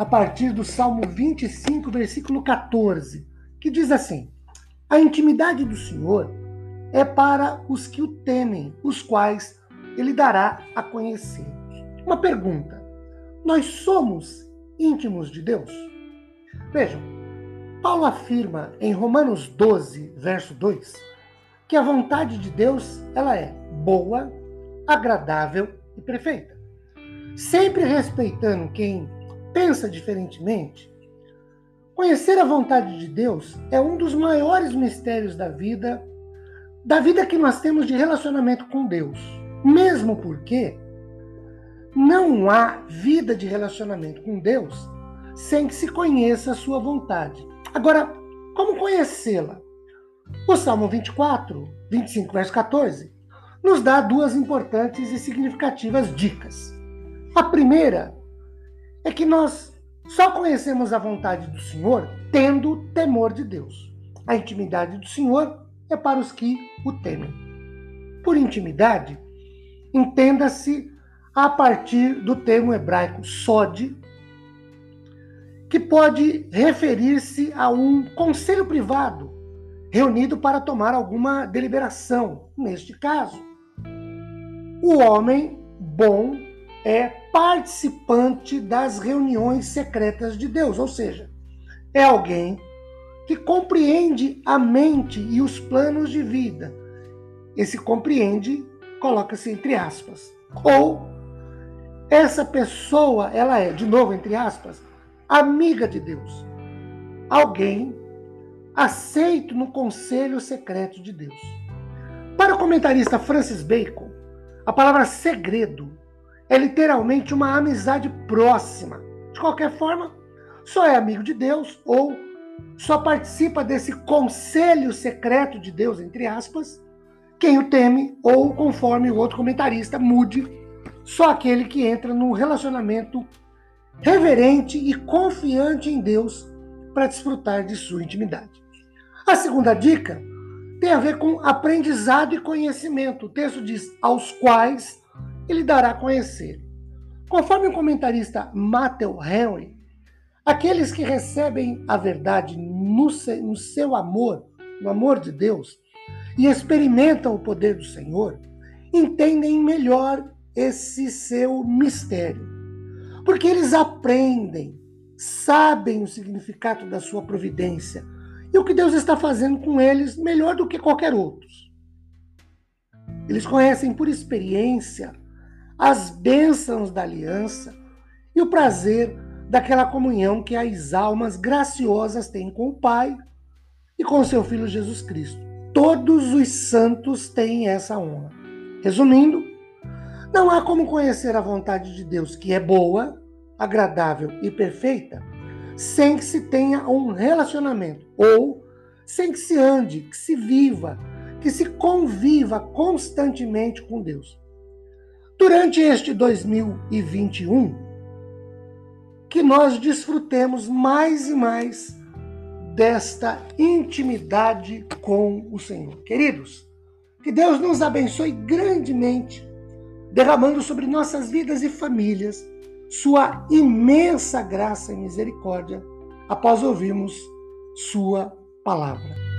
a partir do Salmo 25, versículo 14, que diz assim: A intimidade do Senhor é para os que o temem, os quais ele dará a conhecer. Uma pergunta: Nós somos íntimos de Deus? Vejam, Paulo afirma em Romanos 12, verso 2, que a vontade de Deus, ela é boa, agradável e perfeita. Sempre respeitando quem pensa diferentemente, conhecer a vontade de Deus é um dos maiores mistérios da vida, da vida que nós temos de relacionamento com Deus. Mesmo porque não há vida de relacionamento com Deus sem que se conheça a sua vontade. Agora, como conhecê-la? O Salmo 24, 25, verso 14, nos dá duas importantes e significativas dicas. A primeira é que nós só conhecemos a vontade do Senhor tendo temor de Deus. A intimidade do Senhor é para os que o temem. Por intimidade, entenda-se a partir do termo hebraico sod, que pode referir-se a um conselho privado reunido para tomar alguma deliberação. Neste caso, o homem bom é participante das reuniões secretas de Deus, ou seja, é alguém que compreende a mente e os planos de vida. Esse compreende coloca-se entre aspas. Ou essa pessoa, ela é, de novo entre aspas, amiga de Deus. Alguém aceito no conselho secreto de Deus. Para o comentarista Francis Bacon, a palavra segredo é literalmente uma amizade próxima. De qualquer forma, só é amigo de Deus ou só participa desse conselho secreto de Deus, entre aspas, quem o teme, ou conforme o outro comentarista, mude, só aquele que entra num relacionamento reverente e confiante em Deus para desfrutar de sua intimidade. A segunda dica tem a ver com aprendizado e conhecimento. O texto diz: aos quais ele dará a conhecer. Conforme o comentarista Matthew Henry, aqueles que recebem a verdade no seu, no seu amor, no amor de Deus, e experimentam o poder do Senhor, entendem melhor esse seu mistério. Porque eles aprendem, sabem o significado da sua providência e o que Deus está fazendo com eles melhor do que qualquer outro. Eles conhecem por experiência as bênçãos da aliança e o prazer daquela comunhão que as almas graciosas têm com o Pai e com seu Filho Jesus Cristo. Todos os santos têm essa honra. Resumindo, não há como conhecer a vontade de Deus, que é boa, agradável e perfeita, sem que se tenha um relacionamento ou sem que se ande, que se viva, que se conviva constantemente com Deus. Durante este 2021, que nós desfrutemos mais e mais desta intimidade com o Senhor. Queridos, que Deus nos abençoe grandemente, derramando sobre nossas vidas e famílias sua imensa graça e misericórdia após ouvirmos sua palavra.